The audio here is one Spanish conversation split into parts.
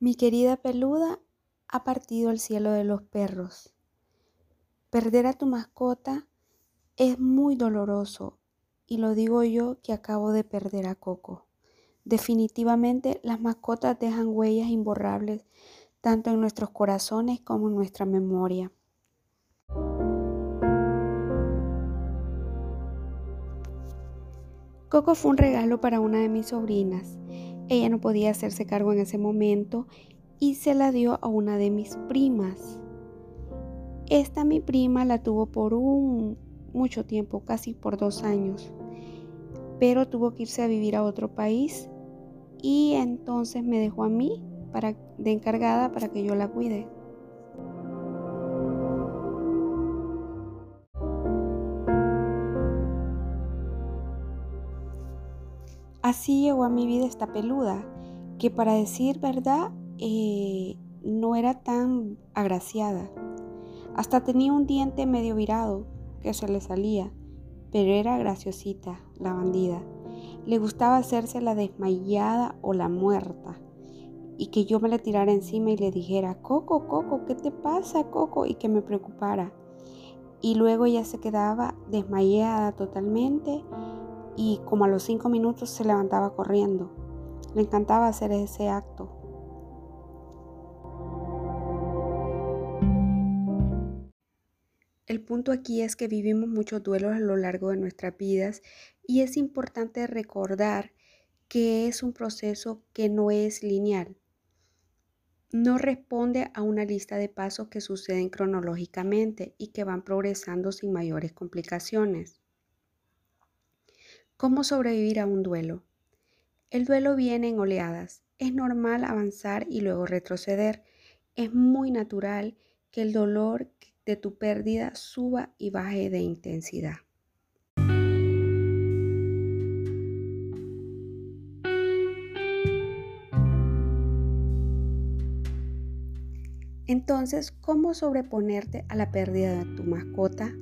Mi querida peluda ha partido el cielo de los perros. Perder a tu mascota es muy doloroso y lo digo yo que acabo de perder a Coco. Definitivamente las mascotas dejan huellas imborrables tanto en nuestros corazones como en nuestra memoria. Coco fue un regalo para una de mis sobrinas. Ella no podía hacerse cargo en ese momento y se la dio a una de mis primas. Esta mi prima la tuvo por un mucho tiempo, casi por dos años, pero tuvo que irse a vivir a otro país y entonces me dejó a mí para, de encargada para que yo la cuide. Así llegó a mi vida esta peluda, que para decir verdad eh, no era tan agraciada. Hasta tenía un diente medio virado que se le salía, pero era graciosita, la bandida. Le gustaba hacerse la desmayada o la muerta y que yo me la tirara encima y le dijera, Coco, Coco, ¿qué te pasa, Coco? Y que me preocupara. Y luego ella se quedaba desmayada totalmente y como a los cinco minutos se levantaba corriendo. Le encantaba hacer ese acto. El punto aquí es que vivimos muchos duelos a lo largo de nuestras vidas y es importante recordar que es un proceso que no es lineal. No responde a una lista de pasos que suceden cronológicamente y que van progresando sin mayores complicaciones. ¿Cómo sobrevivir a un duelo? El duelo viene en oleadas. Es normal avanzar y luego retroceder. Es muy natural que el dolor de tu pérdida suba y baje de intensidad. Entonces, ¿cómo sobreponerte a la pérdida de tu mascota?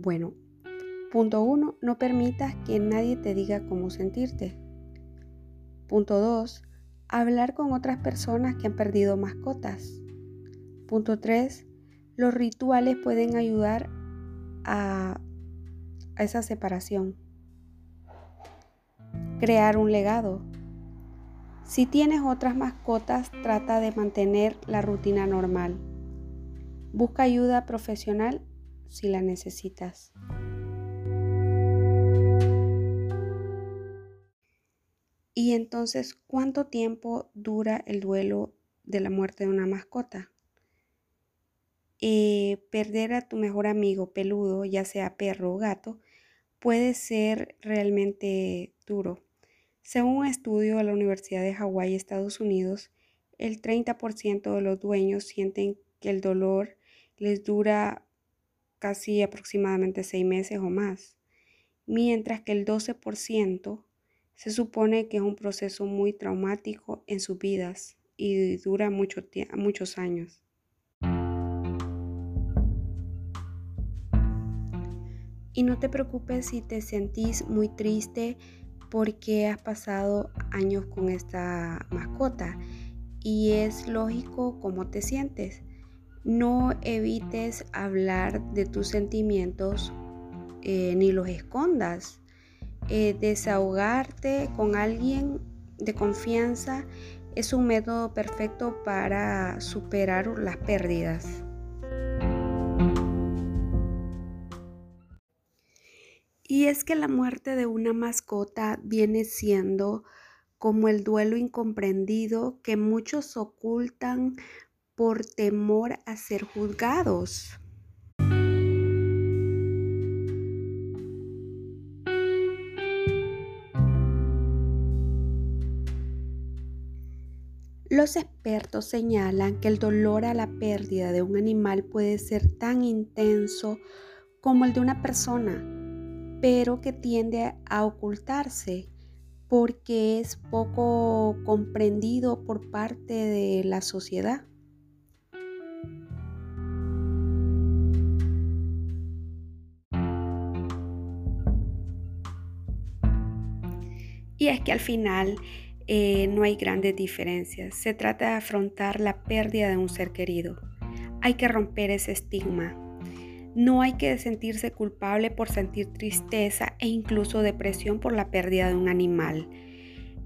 Bueno, Punto 1. No permitas que nadie te diga cómo sentirte. Punto 2. Hablar con otras personas que han perdido mascotas. Punto 3. Los rituales pueden ayudar a, a esa separación. Crear un legado. Si tienes otras mascotas, trata de mantener la rutina normal. Busca ayuda profesional si la necesitas. Y entonces, ¿cuánto tiempo dura el duelo de la muerte de una mascota? Eh, perder a tu mejor amigo peludo, ya sea perro o gato, puede ser realmente duro. Según un estudio de la Universidad de Hawái, Estados Unidos, el 30% de los dueños sienten que el dolor les dura casi aproximadamente seis meses o más, mientras que el 12% se supone que es un proceso muy traumático en sus vidas y dura mucho muchos años. Y no te preocupes si te sentís muy triste porque has pasado años con esta mascota y es lógico cómo te sientes. No evites hablar de tus sentimientos eh, ni los escondas. Eh, desahogarte con alguien de confianza es un método perfecto para superar las pérdidas. Y es que la muerte de una mascota viene siendo como el duelo incomprendido que muchos ocultan por temor a ser juzgados. Los expertos señalan que el dolor a la pérdida de un animal puede ser tan intenso como el de una persona, pero que tiende a ocultarse porque es poco comprendido por parte de la sociedad. Y es que al final eh, no hay grandes diferencias. Se trata de afrontar la pérdida de un ser querido. Hay que romper ese estigma. No hay que sentirse culpable por sentir tristeza e incluso depresión por la pérdida de un animal.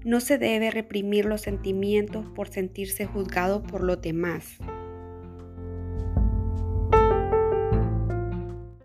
No se debe reprimir los sentimientos por sentirse juzgado por los demás.